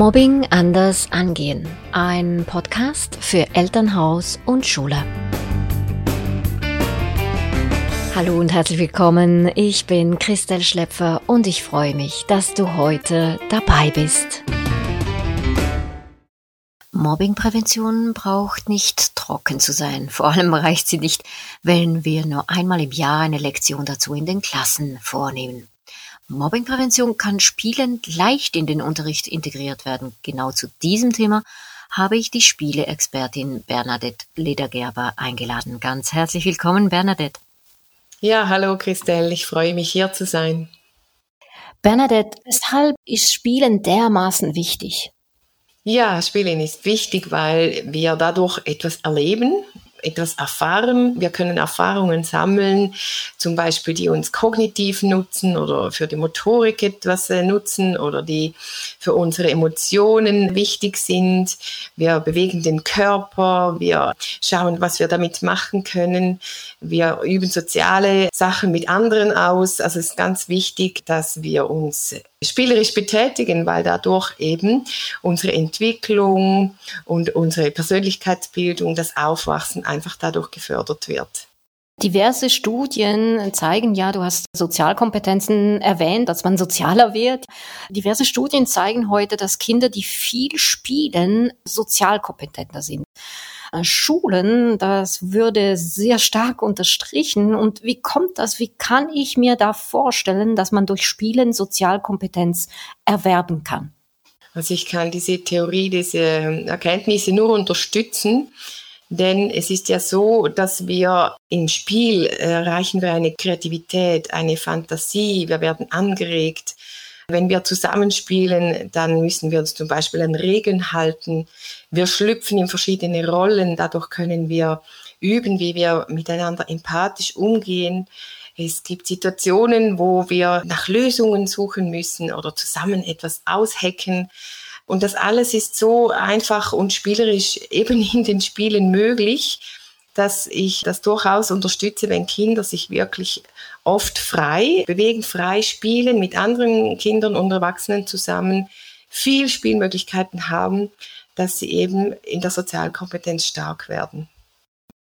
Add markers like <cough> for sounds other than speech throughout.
Mobbing anders angehen. Ein Podcast für Elternhaus und Schule. Hallo und herzlich willkommen. Ich bin Christel Schlepfer und ich freue mich, dass du heute dabei bist. Mobbingprävention braucht nicht trocken zu sein. Vor allem reicht sie nicht, wenn wir nur einmal im Jahr eine Lektion dazu in den Klassen vornehmen. Mobbingprävention kann spielend leicht in den Unterricht integriert werden. Genau zu diesem Thema habe ich die Spieleexpertin Bernadette Ledergerber eingeladen. Ganz herzlich willkommen, Bernadette. Ja, hallo Christelle, ich freue mich hier zu sein. Bernadette, weshalb ist Spielen dermaßen wichtig? Ja, Spielen ist wichtig, weil wir dadurch etwas erleben, etwas erfahren. Wir können Erfahrungen sammeln, zum Beispiel die uns kognitiv nutzen oder für die Motorik etwas äh, nutzen oder die für unsere Emotionen wichtig sind. Wir bewegen den Körper, wir schauen, was wir damit machen können. Wir üben soziale Sachen mit anderen aus. Also es ist ganz wichtig, dass wir uns spielerisch betätigen, weil dadurch eben unsere Entwicklung und unsere Persönlichkeitsbildung, das Aufwachsen einfach dadurch gefördert wird. Diverse Studien zeigen ja, du hast Sozialkompetenzen erwähnt, dass man sozialer wird. Diverse Studien zeigen heute, dass Kinder, die viel spielen, sozialkompetenter sind. Äh, Schulen, das würde sehr stark unterstrichen. Und wie kommt das? Wie kann ich mir da vorstellen, dass man durch Spielen Sozialkompetenz erwerben kann? Also ich kann diese Theorie, diese Erkenntnisse nur unterstützen. Denn es ist ja so, dass wir im Spiel erreichen wir eine Kreativität, eine Fantasie, wir werden angeregt. Wenn wir zusammenspielen, dann müssen wir uns zum Beispiel an Regeln halten. Wir schlüpfen in verschiedene Rollen. Dadurch können wir üben, wie wir miteinander empathisch umgehen. Es gibt Situationen, wo wir nach Lösungen suchen müssen oder zusammen etwas aushecken. Und das alles ist so einfach und spielerisch eben <laughs> in den Spielen möglich, dass ich das durchaus unterstütze, wenn Kinder sich wirklich oft frei bewegen, frei spielen mit anderen Kindern und Erwachsenen zusammen, viel Spielmöglichkeiten haben, dass sie eben in der Sozialkompetenz stark werden.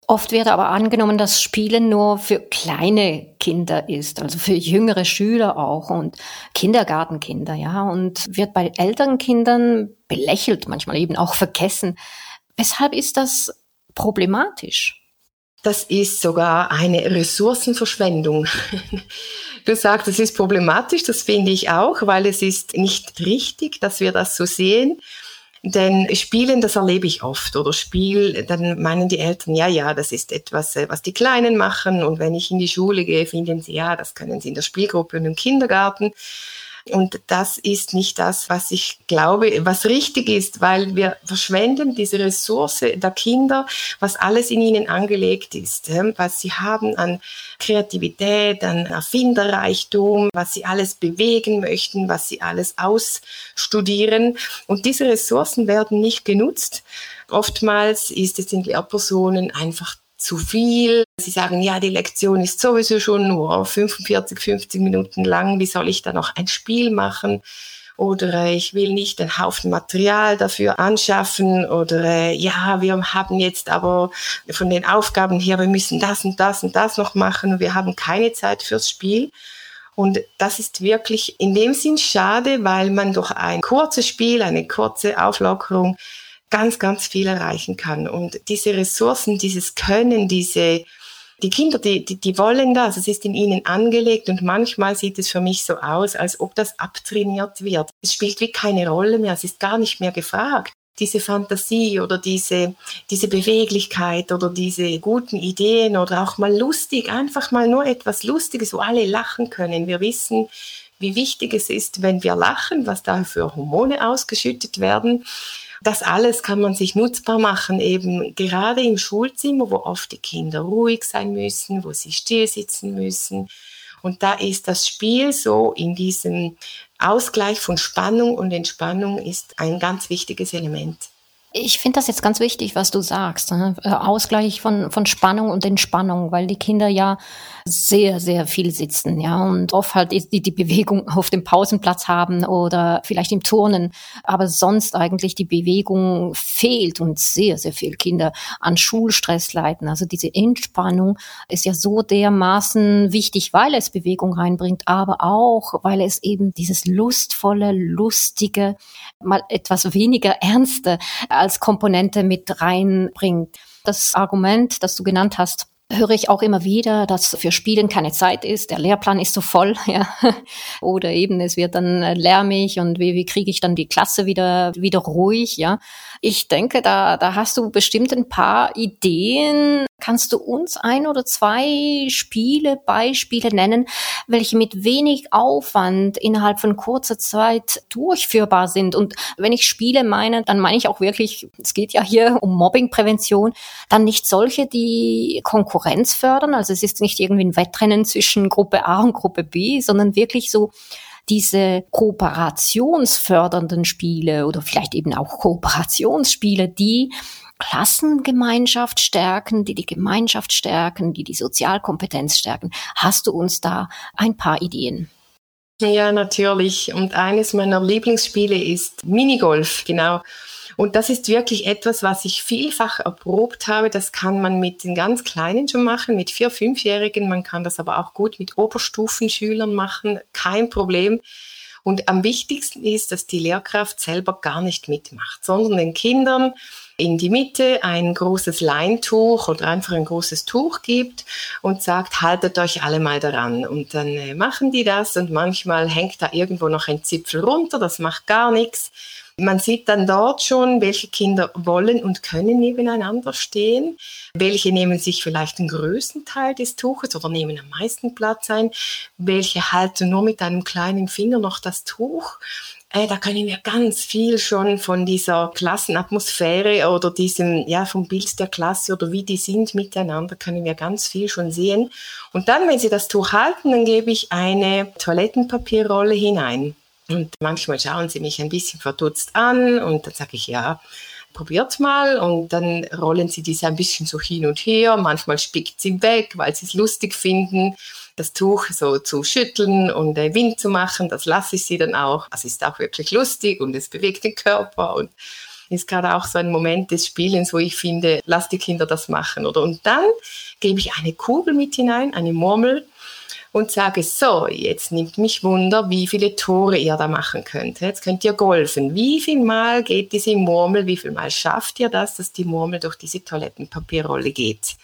Oft wird aber angenommen, dass Spielen nur für kleine Kinder ist, also für jüngere Schüler auch und Kindergartenkinder, ja, und wird bei älteren Kindern belächelt, manchmal eben auch vergessen. Weshalb ist das problematisch? Das ist sogar eine Ressourcenverschwendung. <laughs> Du sagst, es ist problematisch, das finde ich auch, weil es ist nicht richtig, dass wir das so sehen. Denn Spielen, das erlebe ich oft. Oder Spiel, dann meinen die Eltern, ja, ja, das ist etwas, äh, was die Kleinen machen. Und wenn ich in die Schule gehe, finden sie, ja, das können sie in der Spielgruppe und im Kindergarten. Und das ist nicht das, was ich glaube, was richtig ist, weil wir verschwenden diese Ressource der Kinder, was alles in ihnen angelegt ist, was sie haben an Kreativität, an Erfinderreichtum, was sie alles bewegen möchten, was sie alles ausstudieren. Und diese Ressourcen werden nicht genutzt. Oftmals ist es den Lehrpersonen einfach zu viel. Sie sagen, ja, die Lektion ist sowieso schon nur 45, 50 Minuten lang. Wie soll ich da noch ein Spiel machen? Oder äh, ich will nicht einen Haufen Material dafür anschaffen. Oder äh, ja, wir haben jetzt aber von den Aufgaben her, wir müssen das und das und das noch machen. Wir haben keine Zeit fürs Spiel. Und das ist wirklich in dem Sinn schade, weil man durch ein kurzes Spiel, eine kurze Auflockerung ganz, ganz viel erreichen kann. Und diese Ressourcen, dieses Können, diese, die Kinder, die, die, die wollen das, es ist in ihnen angelegt und manchmal sieht es für mich so aus, als ob das abtrainiert wird. Es spielt wie keine Rolle mehr, es ist gar nicht mehr gefragt. Diese Fantasie oder diese, diese Beweglichkeit oder diese guten Ideen oder auch mal lustig, einfach mal nur etwas Lustiges, wo alle lachen können. Wir wissen, wie wichtig es ist, wenn wir lachen, was da für Hormone ausgeschüttet werden. Das alles kann man sich nutzbar machen, eben gerade im Schulzimmer, wo oft die Kinder ruhig sein müssen, wo sie still sitzen müssen. Und da ist das Spiel so in diesem Ausgleich von Spannung und Entspannung ist ein ganz wichtiges Element. Ich finde das jetzt ganz wichtig, was du sagst. Ne? Äh, Ausgleich von, von Spannung und Entspannung, weil die Kinder ja sehr, sehr viel sitzen, ja, und oft halt die, die Bewegung <laughs> auf dem Pausenplatz haben oder vielleicht im Turnen, aber sonst eigentlich die Bewegung fehlt und sehr, sehr viel Kinder an Schulstress leiden. Also diese Entspannung ist ja so dermaßen wichtig, weil es Bewegung reinbringt, aber auch, weil es eben dieses lustvolle, lustige, mal etwas weniger ernste als Komponente mit reinbringt. Das Argument, das du genannt hast, höre ich auch immer wieder, dass für Spielen keine Zeit ist, der Lehrplan ist so voll, <laughs> ja. Oder eben es wird dann äh, lärmig und wie, wie kriege ich dann die Klasse wieder, wieder ruhig, ja. Ich denke, da, da hast du bestimmt ein paar Ideen. Kannst du uns ein oder zwei Spiele, Beispiele nennen, welche mit wenig Aufwand innerhalb von kurzer Zeit durchführbar sind? Und wenn ich Spiele meine, dann meine ich auch wirklich, es geht ja hier um Mobbingprävention, dann nicht solche, die Konkurrenz fördern. Also es ist nicht irgendwie ein Wettrennen zwischen Gruppe A und Gruppe B, sondern wirklich so diese kooperationsfördernden Spiele oder vielleicht eben auch Kooperationsspiele, die Klassengemeinschaft stärken, die die Gemeinschaft stärken, die die Sozialkompetenz stärken. Hast du uns da ein paar Ideen? Ja, natürlich. Und eines meiner Lieblingsspiele ist Minigolf, genau. Und das ist wirklich etwas, was ich vielfach erprobt habe. Das kann man mit den ganz Kleinen schon machen, mit vier, fünfjährigen. Man kann das aber auch gut mit Oberstufenschülern machen. Kein Problem. Und am wichtigsten ist, dass die Lehrkraft selber gar nicht mitmacht, sondern den Kindern in die Mitte ein großes Leintuch oder einfach ein großes Tuch gibt und sagt, haltet euch alle mal daran. Und dann äh, machen die das und manchmal hängt da irgendwo noch ein Zipfel runter, das macht gar nichts. Man sieht dann dort schon, welche Kinder wollen und können nebeneinander stehen, welche nehmen sich vielleicht den größten Teil des Tuches oder nehmen am meisten Platz ein, welche halten nur mit einem kleinen Finger noch das Tuch. Äh, da können wir ganz viel schon von dieser Klassenatmosphäre oder diesem, ja, vom Bild der Klasse oder wie die sind miteinander, können wir ganz viel schon sehen. Und dann, wenn Sie das Tuch halten, dann gebe ich eine Toilettenpapierrolle hinein. Und manchmal schauen sie mich ein bisschen verdutzt an und dann sage ich, ja, probiert mal und dann rollen sie diese ein bisschen so hin und her. Manchmal spickt sie weg, weil sie es lustig finden, das Tuch so zu schütteln und äh, Wind zu machen. Das lasse ich sie dann auch. Es ist auch wirklich lustig und es bewegt den Körper und ist gerade auch so ein Moment des Spielens, wo ich finde, lass die Kinder das machen. Oder und dann gebe ich eine Kugel mit hinein, eine Murmel und sage, so, jetzt nimmt mich Wunder, wie viele Tore ihr da machen könnt. Jetzt könnt ihr golfen. Wie viel Mal geht diese Murmel, wie viel Mal schafft ihr das, dass die Murmel durch diese Toilettenpapierrolle geht?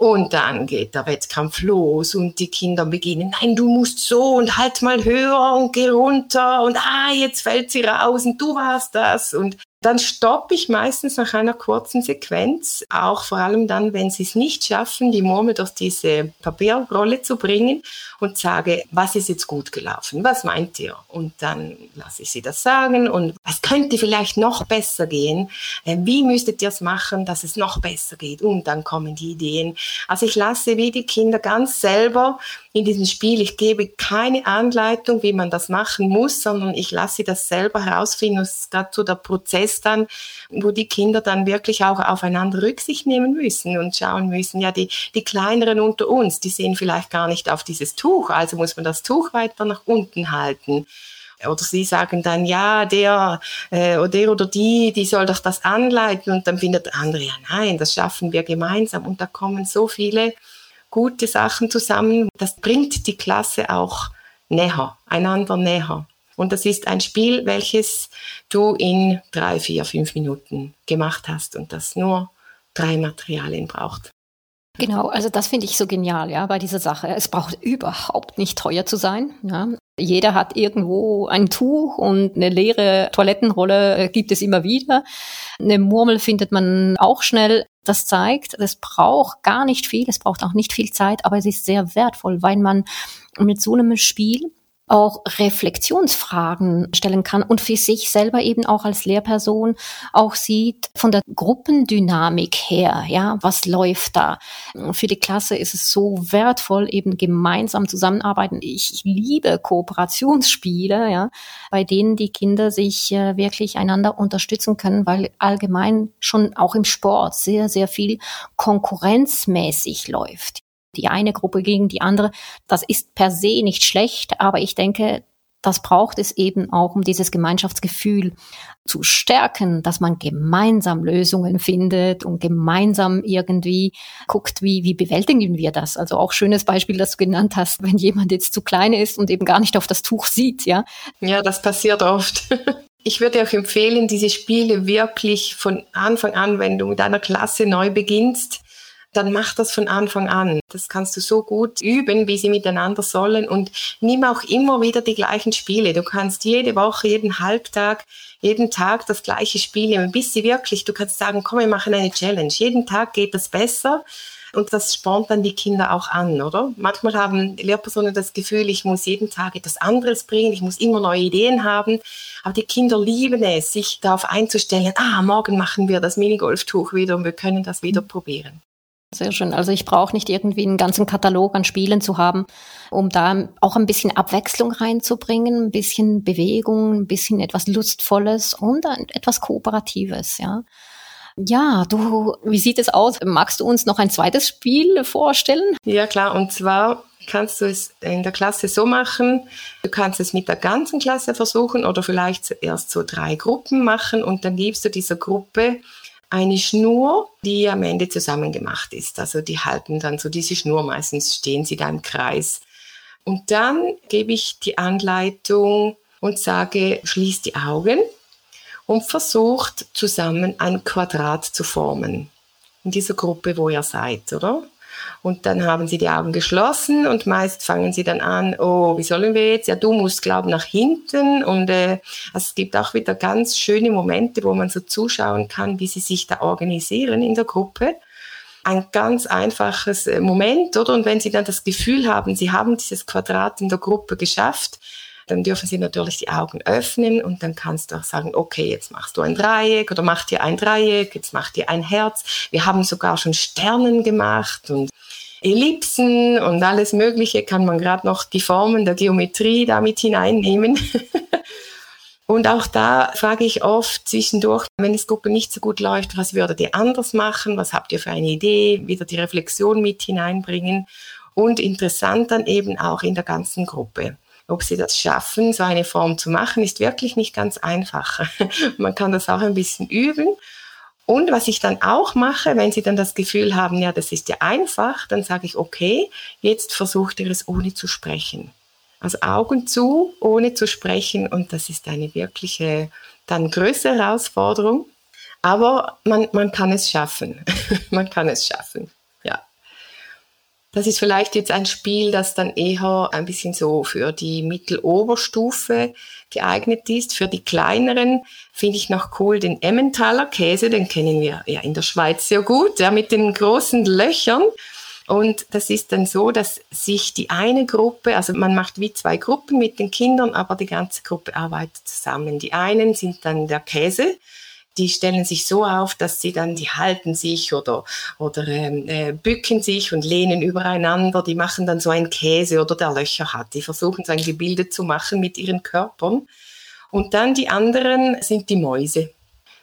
Und dann geht der Wettkampf los und die Kinder beginnen, nein, du musst so und halt mal höher und geh runter und ah, jetzt fällt sie raus und du warst das. Und dann stoppe ich meistens nach einer kurzen Sequenz, auch vor allem dann, wenn sie es nicht schaffen, die Murmel durch diese Papierrolle zu bringen und sage, was ist jetzt gut gelaufen? Was meint ihr? Und dann lasse ich sie das sagen und was könnte vielleicht noch besser gehen? Äh, wie müsstet ihr es machen, dass es noch besser geht? Und dann kommen die Ideen. Also ich lasse wie die Kinder ganz selber in diesem Spiel. Ich gebe keine Anleitung, wie man das machen muss, sondern ich lasse sie das selber herausfinden. Das ist so der Prozess dann, wo die Kinder dann wirklich auch aufeinander Rücksicht nehmen müssen und schauen müssen, ja, die, die kleineren unter uns, die sehen vielleicht gar nicht auf dieses Tuch, also muss man das Tuch weiter nach unten halten oder sie sagen dann, ja, der, äh, oder der oder die, die soll doch das anleiten und dann findet der andere, ja, nein, das schaffen wir gemeinsam und da kommen so viele gute Sachen zusammen. Das bringt die Klasse auch näher, einander näher. Und das ist ein Spiel, welches du in drei, vier, fünf Minuten gemacht hast und das nur drei Materialien braucht. Genau, also das finde ich so genial, ja, bei dieser Sache. Es braucht überhaupt nicht teuer zu sein. Ja. Jeder hat irgendwo ein Tuch und eine leere Toilettenrolle äh, gibt es immer wieder. Eine Murmel findet man auch schnell. Das zeigt, es braucht gar nicht viel, es braucht auch nicht viel Zeit, aber es ist sehr wertvoll, weil man mit so einem Spiel auch Reflexionsfragen stellen kann und für sich selber eben auch als Lehrperson auch sieht von der Gruppendynamik her, ja, was läuft da? Für die Klasse ist es so wertvoll, eben gemeinsam zusammenarbeiten. Ich, liebe Kooperationsspiele, ja, bei denen die Kinder sich äh, wirklich einander unterstützen können, weil allgemein schon auch im Sport sehr, sehr viel konkurrenzmäßig läuft die eine Gruppe gegen die andere. Das ist per se nicht schlecht, aber ich denke, das braucht es eben auch, um dieses Gemeinschaftsgefühl zu stärken, dass man gemeinsam Lösungen findet und gemeinsam irgendwie guckt, wie, wie bewältigen wir das. Also auch schönes Beispiel, das du genannt hast, wenn jemand jetzt zu klein ist und eben gar nicht auf das Tuch sieht, ja. Ja, das passiert oft. <laughs> Ich würde auch empfehlen, diese Spiele wirklich von Anfang an, wenn du mit einer Klasse neu beginnst, dann mach das von Anfang an. Das kannst du so gut üben, wie sie miteinander sollen und nimm auch immer wieder die gleichen Spiele. Du kannst jede Woche, jeden Halbtag, jeden Tag das gleiche spielen, bis sie wirklich, du kannst sagen, komm, wir machen eine Challenge. Jeden Tag geht das besser. Und das spornt dann die Kinder auch an, oder? Manchmal haben Lehrpersonen das Gefühl, ich muss jeden Tag etwas anderes bringen, ich muss immer neue Ideen haben. Aber die Kinder lieben es, sich darauf einzustellen, ah, morgen machen wir das Minigolftuch wieder und wir können das wieder probieren. Sehr schön. Also ich brauche nicht irgendwie einen ganzen Katalog an Spielen zu haben, um da auch ein bisschen Abwechslung reinzubringen, ein bisschen Bewegung, ein bisschen etwas Lustvolles und etwas Kooperatives, ja. Ja, du, wie sieht es aus? Magst du uns noch ein zweites Spiel vorstellen? Ja, klar. Und zwar kannst du es in der Klasse so machen. Du kannst es mit der ganzen Klasse versuchen oder vielleicht erst so drei Gruppen machen und dann gibst du dieser Gruppe eine Schnur, die am Ende zusammengemacht ist. Also die halten dann so diese Schnur, meistens stehen sie da im Kreis. Und dann gebe ich die Anleitung und sage, schließ die Augen und versucht zusammen ein Quadrat zu formen. In dieser Gruppe, wo ihr seid, oder? Und dann haben sie die Augen geschlossen und meist fangen sie dann an, oh, wie sollen wir jetzt? Ja, du musst, glaub nach hinten. Und äh, also es gibt auch wieder ganz schöne Momente, wo man so zuschauen kann, wie sie sich da organisieren in der Gruppe. Ein ganz einfaches äh, Moment, oder? Und wenn sie dann das Gefühl haben, sie haben dieses Quadrat in der Gruppe geschafft, dann dürfen Sie natürlich die Augen öffnen und dann kannst du auch sagen, okay, jetzt machst du ein Dreieck oder mach dir ein Dreieck, jetzt mach dir ein Herz. Wir haben sogar schon Sternen gemacht und Ellipsen und alles Mögliche kann man gerade noch die Formen der Geometrie damit hineinnehmen. <laughs> und auch da frage ich oft zwischendurch, wenn das Gruppe nicht so gut läuft, was würdet ihr anders machen? Was habt ihr für eine Idee? Wieder die Reflexion mit hineinbringen. Und interessant dann eben auch in der ganzen Gruppe. Ob sie das schaffen, so eine Form zu machen, ist wirklich nicht ganz einfach. <laughs> Man kann das auch ein bisschen üben. Und was ich dann auch mache, wenn Sie dann das Gefühl haben, ja, das ist ja einfach, dann sage ich, okay, jetzt versucht ihr es ohne zu sprechen. Also Augen zu, ohne zu sprechen. Und das ist eine wirkliche, dann größere Herausforderung. Aber man, man kann es schaffen. <laughs> man kann es schaffen. Das ist vielleicht jetzt ein Spiel, das dann eher ein bisschen so für die Mitteloberstufe geeignet ist. Für die kleineren finde ich noch cool den Emmentaler Käse, den kennen wir ja in der Schweiz sehr gut, ja, mit den großen Löchern. Und das ist dann so, dass sich die eine Gruppe, also man macht wie zwei Gruppen mit den Kindern, aber die ganze Gruppe arbeitet zusammen. Die einen sind dann der Käse, die stellen sich so auf, dass sie dann, die halten sich oder, oder ähm, äh, bücken sich und lehnen übereinander. Die machen dann so ein Käse oder der Löcher hat. Die versuchen so ein Gebilde zu machen mit ihren Körpern. Und dann die anderen sind die Mäuse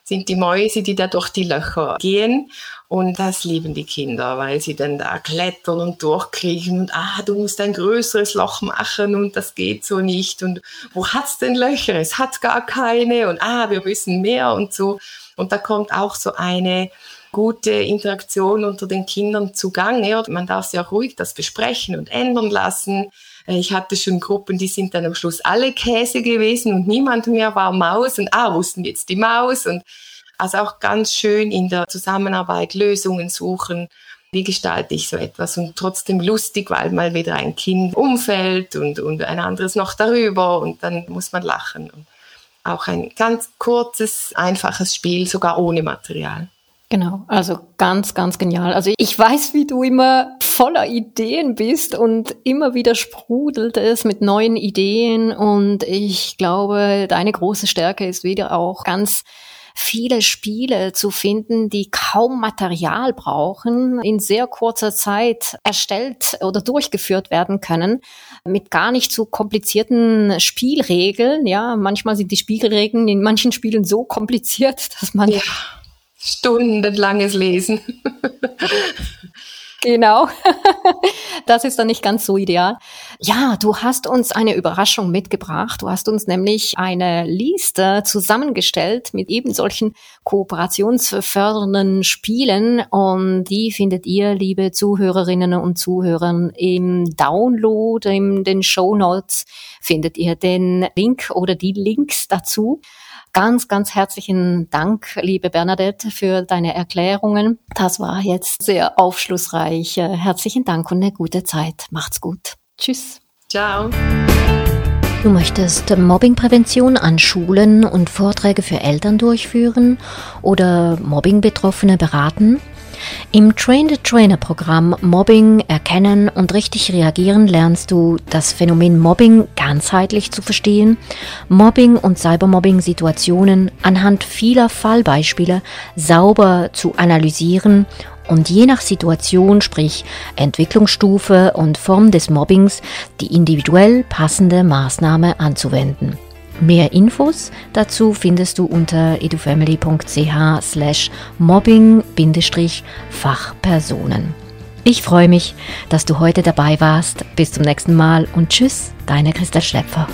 sind die Mäuse, die da durch die Löcher gehen. Und das lieben die Kinder, weil sie dann da klettern und durchkriechen und ah, du musst ein größeres Loch machen und das geht so nicht. Und wo hat's denn Löcher? Es hat gar keine und ah, wir müssen mehr und so. Und da kommt auch so eine gute Interaktion unter den Kindern zugange. Man darf ja ruhig das besprechen und ändern lassen. Äh, ich hatte schon Gruppen, die sind dann am Schluss alle Käse gewesen und niemand mehr war Maus und ah, wussten jetzt die Maus und also auch ganz schön in der Zusammenarbeit Lösungen suchen. Wie gestalte ich so etwas und trotzdem lustig, weil mal wieder ein Kind umfällt und, und ein anderes noch darüber und dann muss man lachen. Und auch ein ganz kurzes, einfaches Spiel, sogar ohne Material. Genau, also ganz, ganz genial. Also ich weiß, wie du immer voller Ideen bist und immer wieder sprudelt es mit neuen Ideen und ich glaube, deine große Stärke ist wieder auch ganz viele Spiele zu finden, die kaum Material brauchen, in sehr kurzer Zeit erstellt oder durchgeführt werden können, mit gar nicht so komplizierten Spielregeln. Ja, manchmal sind die Spielregeln in manchen Spielen so kompliziert, <laughs> dass man ja, stundenlanges Lesen. <laughs> Genau. <laughs> Das ist dann nicht ganz so ideal. Ja, du hast uns eine Überraschung mitgebracht. Du hast uns nämlich eine Liste zusammengestellt mit eben solchen kooperationsfördernden Spielen und die findet ihr, liebe Zuhörerinnen und Zuhörer, im Download, in den Show Notes findet ihr den Link oder die Links dazu. Ganz, ganz herzlichen Dank, liebe Bernadette, für deine Erklärungen. Das war jetzt sehr aufschlussreich. Herzlichen Dank und eine gute Zeit. Macht's gut. Tschüss. Ciao. Du möchtest Mobbingprävention an Schulen und Vorträge für Eltern durchführen oder Mobbingbetroffene beraten? Im Train-the-Trainer-Programm Mobbing erkennen und richtig reagieren lernst du das Phänomen Mobbing ganzheitlich zu verstehen, Mobbing und Cybermobbing-Situationen anhand vieler Fallbeispiele sauber zu analysieren und je nach Situation, sprich Entwicklungsstufe und Form des Mobbings, die individuell passende Maßnahme anzuwenden. Mehr Infos dazu findest du unter edufamily.ch slash mobbing-fachpersonen. Ich freue mich, dass du heute dabei warst. Bis zum nächsten Mal und tschüss, deine Christa Schlepfer.